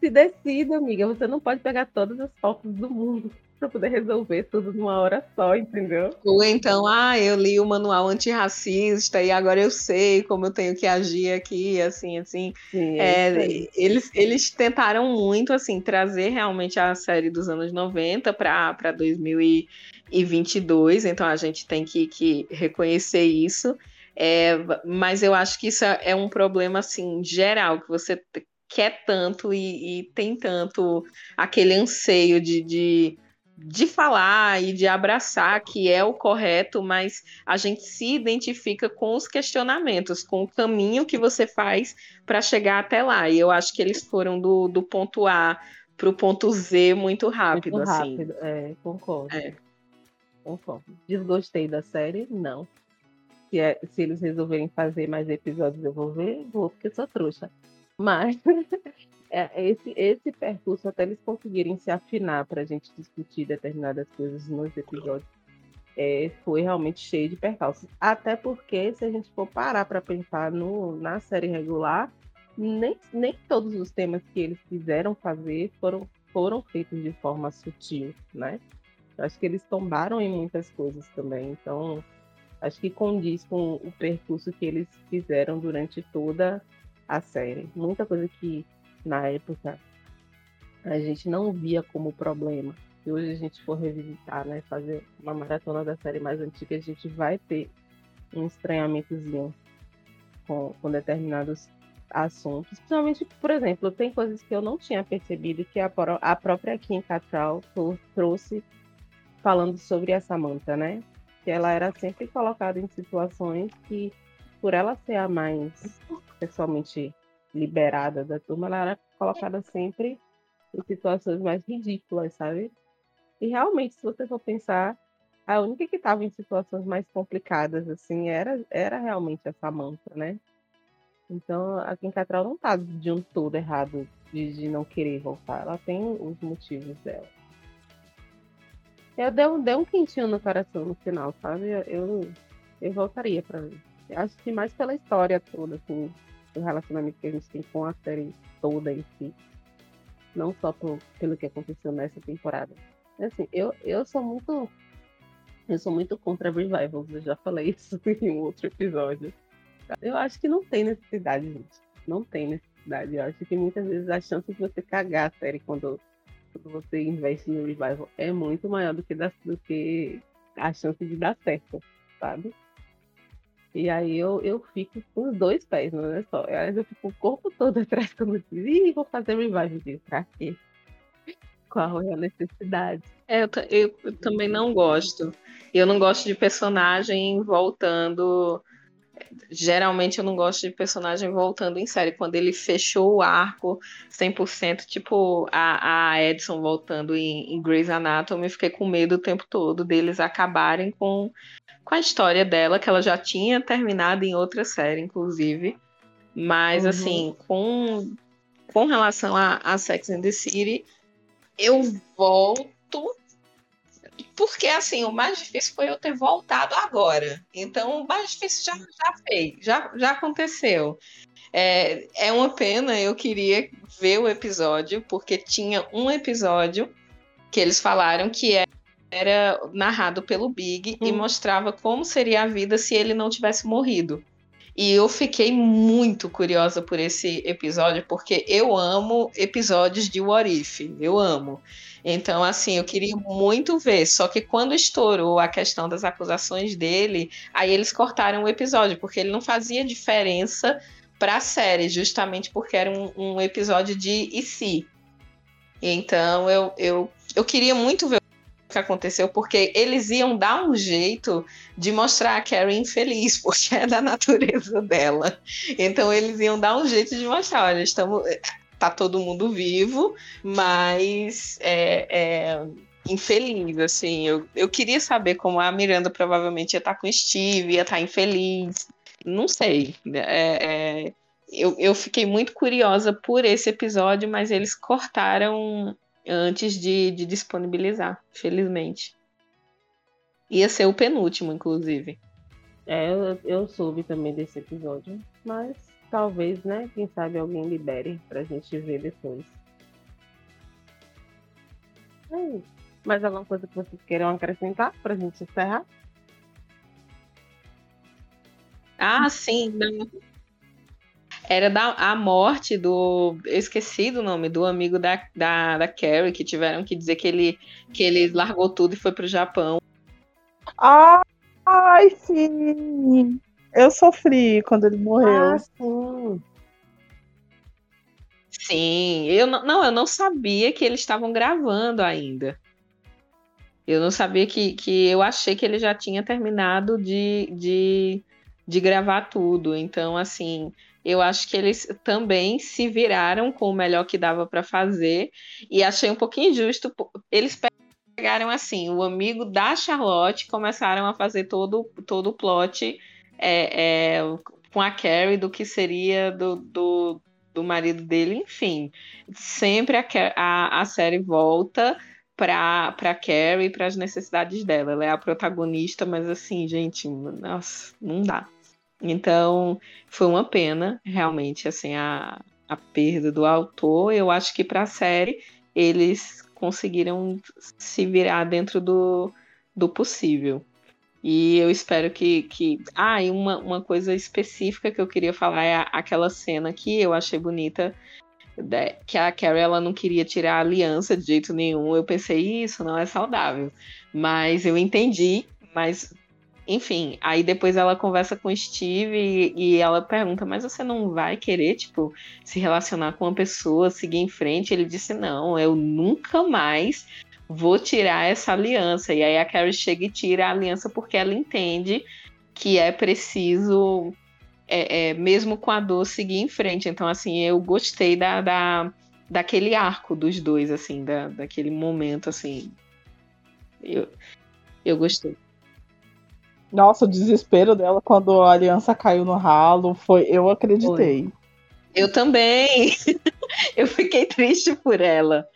se decida, amiga. Você não pode pegar todas as fotos do mundo para poder resolver tudo numa hora só, entendeu? Ou então, ah, eu li o manual antirracista e agora eu sei como eu tenho que agir aqui, assim, assim. Sim, é, é eles, eles tentaram muito, assim, trazer realmente a série dos anos 90 para 2022, então a gente tem que, que reconhecer isso. É, mas eu acho que isso é, é um problema assim geral que você quer tanto e, e tem tanto aquele anseio de, de, de falar e de abraçar que é o correto, mas a gente se identifica com os questionamentos, com o caminho que você faz para chegar até lá. E eu acho que eles foram do, do ponto A para o ponto Z muito rápido. Muito assim. rápido, é, concordo. É. Concordo. Desgostei da série? Não se, é, se eles resolverem fazer mais episódios, eu vou ver, vou, porque sou trouxa. Mas é, esse, esse percurso, até eles conseguirem se afinar para a gente discutir determinadas coisas nos episódios, é, foi realmente cheio de percalços. Até porque, se a gente for parar para pensar no, na série regular, nem, nem todos os temas que eles quiseram fazer foram, foram feitos de forma sutil, né? Eu acho que eles tombaram em muitas coisas também. Então, acho que condiz com o percurso que eles fizeram durante toda a série. Muita coisa que na época a gente não via como problema. Se hoje a gente for revisitar, né, fazer uma maratona da série mais antiga, a gente vai ter um estranhamentozinho com, com determinados assuntos. Principalmente, por exemplo, tem coisas que eu não tinha percebido que a, a própria Kim Cattrall trouxe falando sobre a Samantha, né? Que ela era sempre colocada em situações que, por ela ser a mais sexualmente liberada da turma, ela era colocada sempre em situações mais ridículas, sabe? E realmente, se você for pensar, a única que estava em situações mais complicadas, assim, era, era realmente a Samantha, né? Então, a Kim Cattrall não tá de um todo errado de, de não querer voltar. Ela tem os motivos dela. Eu deu, deu um quentinho no coração no final, sabe? Eu, eu voltaria ver. Eu acho que mais pela história toda, assim, do relacionamento que a gente tem com a série toda em si. Não só por, pelo que aconteceu nessa temporada. Assim, eu, eu sou muito. Eu sou muito contra revivals, eu já falei isso em um outro episódio. Eu acho que não tem necessidade, gente. Não tem necessidade. Eu acho que muitas vezes a chance de você cagar a série quando quando você investe no revival é muito maior do que, da, do que a chance de dar certo, sabe? E aí eu, eu fico com os dois pés, não é só. Aí eu fico o corpo todo atrás quando eu diz, ih, vou fazer revive disso, pra quê? Qual é a necessidade? É, eu, eu, eu também não gosto. Eu não gosto de personagem voltando geralmente eu não gosto de personagem voltando em série. Quando ele fechou o arco 100%, tipo a, a Edson voltando em, em Grey's Anatomy, eu fiquei com medo o tempo todo deles acabarem com, com a história dela, que ela já tinha terminado em outra série, inclusive. Mas, uhum. assim, com, com relação a, a Sex and the City, eu volto porque, assim, o mais difícil foi eu ter voltado agora. Então, o mais difícil já, já fez, já, já aconteceu. É, é uma pena, eu queria ver o episódio, porque tinha um episódio que eles falaram que era narrado pelo Big hum. e mostrava como seria a vida se ele não tivesse morrido. E eu fiquei muito curiosa por esse episódio, porque eu amo episódios de What If. Eu amo. Então, assim, eu queria muito ver. Só que quando estourou a questão das acusações dele, aí eles cortaram o episódio, porque ele não fazia diferença para a série, justamente porque era um, um episódio de e se. Então, eu, eu, eu queria muito ver que aconteceu, porque eles iam dar um jeito de mostrar a Carrie infeliz, porque é da natureza dela. Então, eles iam dar um jeito de mostrar: olha, estamos tá todo mundo vivo, mas é, é infeliz, assim. Eu, eu queria saber como a Miranda provavelmente ia estar tá com Steve, ia estar tá infeliz. Não sei. É, é, eu, eu fiquei muito curiosa por esse episódio, mas eles cortaram antes de, de disponibilizar, felizmente. Ia ser o penúltimo, inclusive. É, eu, eu soube também desse episódio, mas talvez, né? Quem sabe alguém libere pra gente ver depois. É Mais alguma coisa que vocês queiram acrescentar pra gente encerrar? Ah, sim. Era da a morte do. Eu esqueci do nome, do amigo da, da, da Carrie, que tiveram que dizer que ele, que ele largou tudo e foi pro Japão. Ai, sim! Eu sofri quando ele morreu. Ah, sim. Sim, eu não, não, eu não sabia que eles estavam gravando ainda. Eu não sabia que, que eu achei que ele já tinha terminado de, de, de gravar tudo. Então, assim, eu acho que eles também se viraram com o melhor que dava para fazer e achei um pouquinho injusto. Eles pegaram assim, o amigo da Charlotte começaram a fazer todo, todo o plot é, é, com a Carrie do que seria do, do, do marido dele, enfim. Sempre a, a, a série volta para para Carrie para as necessidades dela. Ela é a protagonista, mas assim, gente, nossa, não dá. Então, foi uma pena, realmente, assim, a, a perda do autor. Eu acho que para a série eles conseguiram se virar dentro do, do possível. E eu espero que. que... Ah, e uma, uma coisa específica que eu queria falar é aquela cena que eu achei bonita, que a Carrie ela não queria tirar a aliança de jeito nenhum. Eu pensei, isso não é saudável. Mas eu entendi, mas. Enfim, aí depois ela conversa com o Steve e, e ela pergunta: Mas você não vai querer, tipo, se relacionar com uma pessoa, seguir em frente? Ele disse: Não, eu nunca mais vou tirar essa aliança. E aí a Carrie chega e tira a aliança porque ela entende que é preciso, é, é, mesmo com a dor, seguir em frente. Então, assim, eu gostei da, da, daquele arco dos dois, assim, da, daquele momento, assim. Eu, eu gostei. Nossa, o desespero dela quando a aliança caiu no ralo foi. Eu acreditei. Foi. Eu também. eu fiquei triste por ela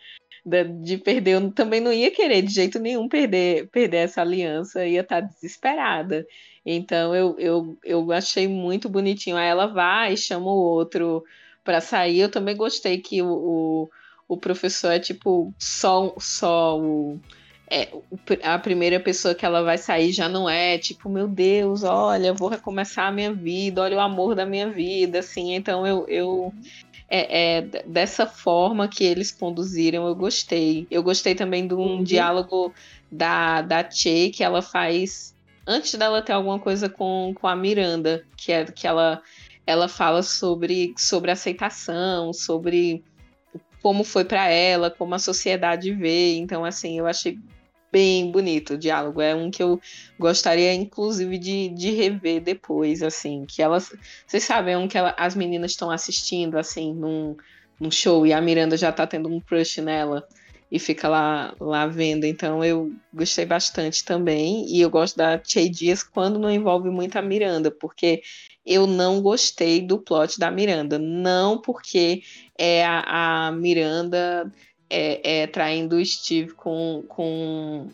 de perder, eu também não ia querer de jeito nenhum perder, perder essa aliança, ia estar desesperada. Então eu, eu, eu achei muito bonitinho. Aí ela vai e chama o outro para sair. Eu também gostei que o, o, o, professor é tipo só, só o, é, a primeira pessoa que ela vai sair já não é tipo, meu Deus, olha, vou recomeçar a minha vida, olha o amor da minha vida, assim. Então eu, eu, é, é, dessa forma que eles conduziram, eu gostei. Eu gostei também de um uhum. diálogo da, da Che que ela faz antes dela ter alguma coisa com, com a Miranda, que é que ela, ela fala sobre, sobre aceitação, sobre como foi para ela, como a sociedade vê. Então, assim, eu achei bem bonito o diálogo. É um que eu gostaria, inclusive, de, de rever depois, assim, que elas. Vocês sabem, é um que ela, as meninas estão assistindo, assim, num, num show e a Miranda já tá tendo um crush nela e fica lá, lá vendo. Então eu gostei bastante também. E eu gosto da Che Dias quando não envolve muito a Miranda, porque eu não gostei do plot da Miranda. Não porque é a, a Miranda é, é, traindo o Steve com. com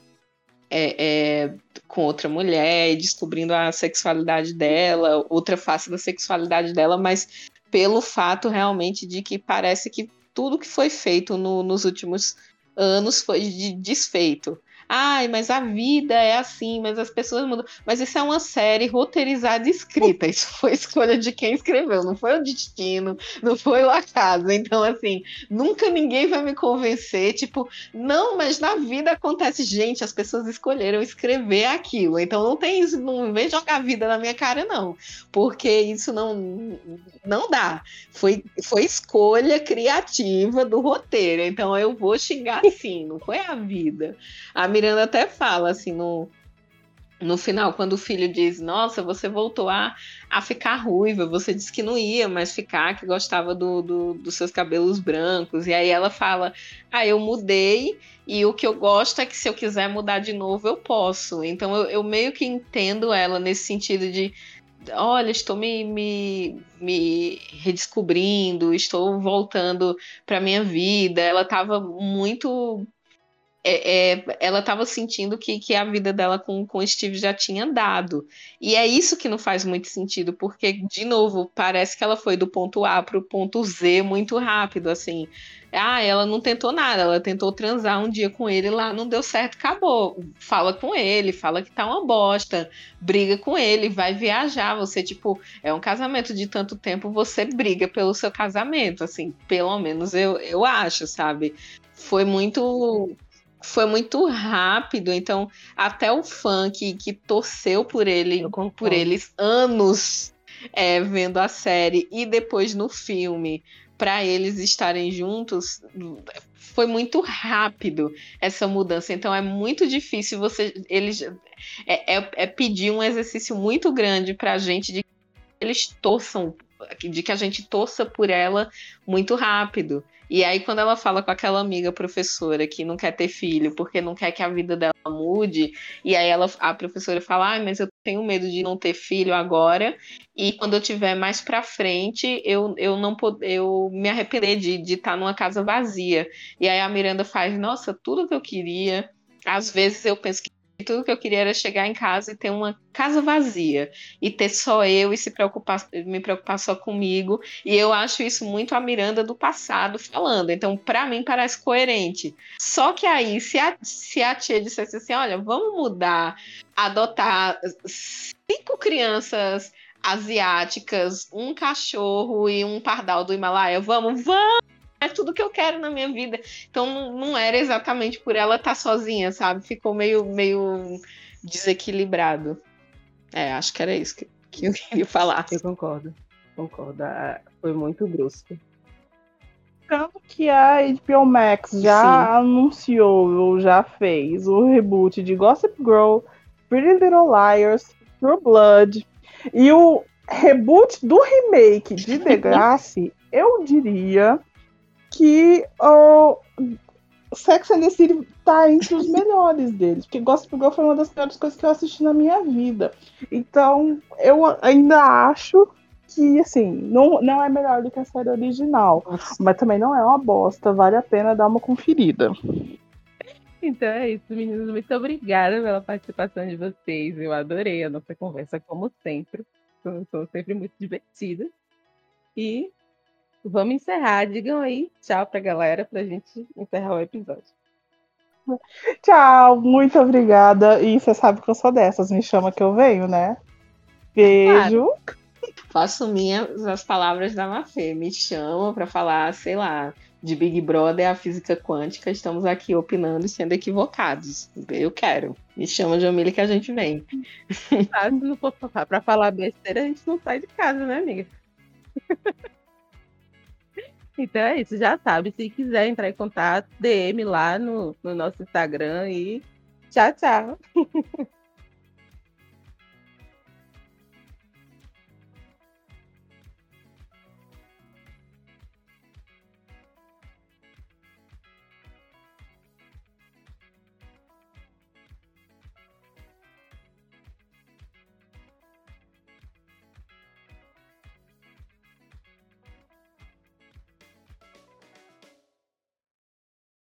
é, é, com outra mulher e descobrindo a sexualidade dela, outra face da sexualidade dela, mas pelo fato realmente de que parece que tudo que foi feito no, nos últimos anos foi de desfeito. Ai, mas a vida é assim, mas as pessoas mudam. Mas isso é uma série roteirizada e escrita. Isso foi escolha de quem escreveu, não foi o destino, não foi o acaso. Então, assim, nunca ninguém vai me convencer, tipo, não, mas na vida acontece, gente, as pessoas escolheram escrever aquilo. Então não tem isso, não vem jogar a vida na minha cara, não. Porque isso não, não dá. Foi, foi escolha criativa do roteiro. Então eu vou xingar sim, não foi a vida. A Miranda até fala assim no, no final, quando o filho diz: Nossa, você voltou a, a ficar ruiva, você disse que não ia mais ficar, que gostava do, do, dos seus cabelos brancos. E aí ela fala: Ah, eu mudei, e o que eu gosto é que se eu quiser mudar de novo, eu posso. Então eu, eu meio que entendo ela nesse sentido de. Olha, estou me, me, me redescobrindo, estou voltando para minha vida. Ela estava muito é, é, ela estava sentindo que, que a vida dela com, com o Steve já tinha dado. E é isso que não faz muito sentido, porque, de novo, parece que ela foi do ponto A para o ponto Z muito rápido, assim. Ah, ela não tentou nada, ela tentou transar um dia com ele lá, não deu certo, acabou. Fala com ele, fala que tá uma bosta, briga com ele, vai viajar. Você, tipo, é um casamento de tanto tempo, você briga pelo seu casamento, assim, pelo menos eu, eu acho, sabe? Foi muito foi muito rápido, então até o fã que, que torceu por ele, por eles anos é, vendo a série e depois no filme para eles estarem juntos foi muito rápido essa mudança. Então é muito difícil você eles é, é, é pedir um exercício muito grande para a gente de que eles torçam de que a gente torça por ela muito rápido e aí, quando ela fala com aquela amiga professora que não quer ter filho porque não quer que a vida dela mude, e aí ela, a professora fala: ah, mas eu tenho medo de não ter filho agora, e quando eu tiver mais pra frente, eu, eu não eu me arrepender de, de estar tá numa casa vazia. E aí a Miranda faz: nossa, tudo que eu queria. Às vezes eu penso que tudo que eu queria era chegar em casa e ter uma casa vazia e ter só eu e se preocupar, me preocupar só comigo. E eu acho isso muito a Miranda do passado falando. Então, para mim parece coerente. Só que aí, se a, se a tia dissesse assim, olha, vamos mudar, adotar cinco crianças asiáticas, um cachorro e um pardal do Himalaia, vamos, vamos é tudo que eu quero na minha vida. Então não era exatamente por ela estar tá sozinha, sabe? Ficou meio, meio desequilibrado. É, acho que era isso que, que eu queria falar. Eu concordo. Concordo. Ah, foi muito brusco. Tanto que a HBO Max já Sim. anunciou ou já fez o reboot de Gossip Girl, Pretty Little Liars, True Blood e o reboot do remake de Degrassi, eu diria que o Sex and the City tá entre os melhores deles, porque Gossip Girl foi uma das melhores coisas que eu assisti na minha vida. Então, eu ainda acho que, assim, não, não é melhor do que a série original, mas também não é uma bosta, vale a pena dar uma conferida. Então é isso, meninos. Muito obrigada pela participação de vocês. Eu adorei a nossa conversa, como sempre. São sempre muito divertidas. E vamos encerrar. Digam aí tchau pra galera pra gente encerrar o episódio. Tchau, muito obrigada. E você sabe que eu sou dessas, me chama que eu venho, né? Beijo. Claro. Faço minhas as palavras da Mafê. Me chama para falar, sei lá, de Big Brother a física quântica, estamos aqui opinando e sendo equivocados. Eu quero. Me chama Jamile que a gente vem. Ah, se não for pra falar besteira, a gente não sai de casa, né, amiga? Então é isso, já sabe. Se quiser entrar em contato, DM lá no, no nosso Instagram e tchau, tchau.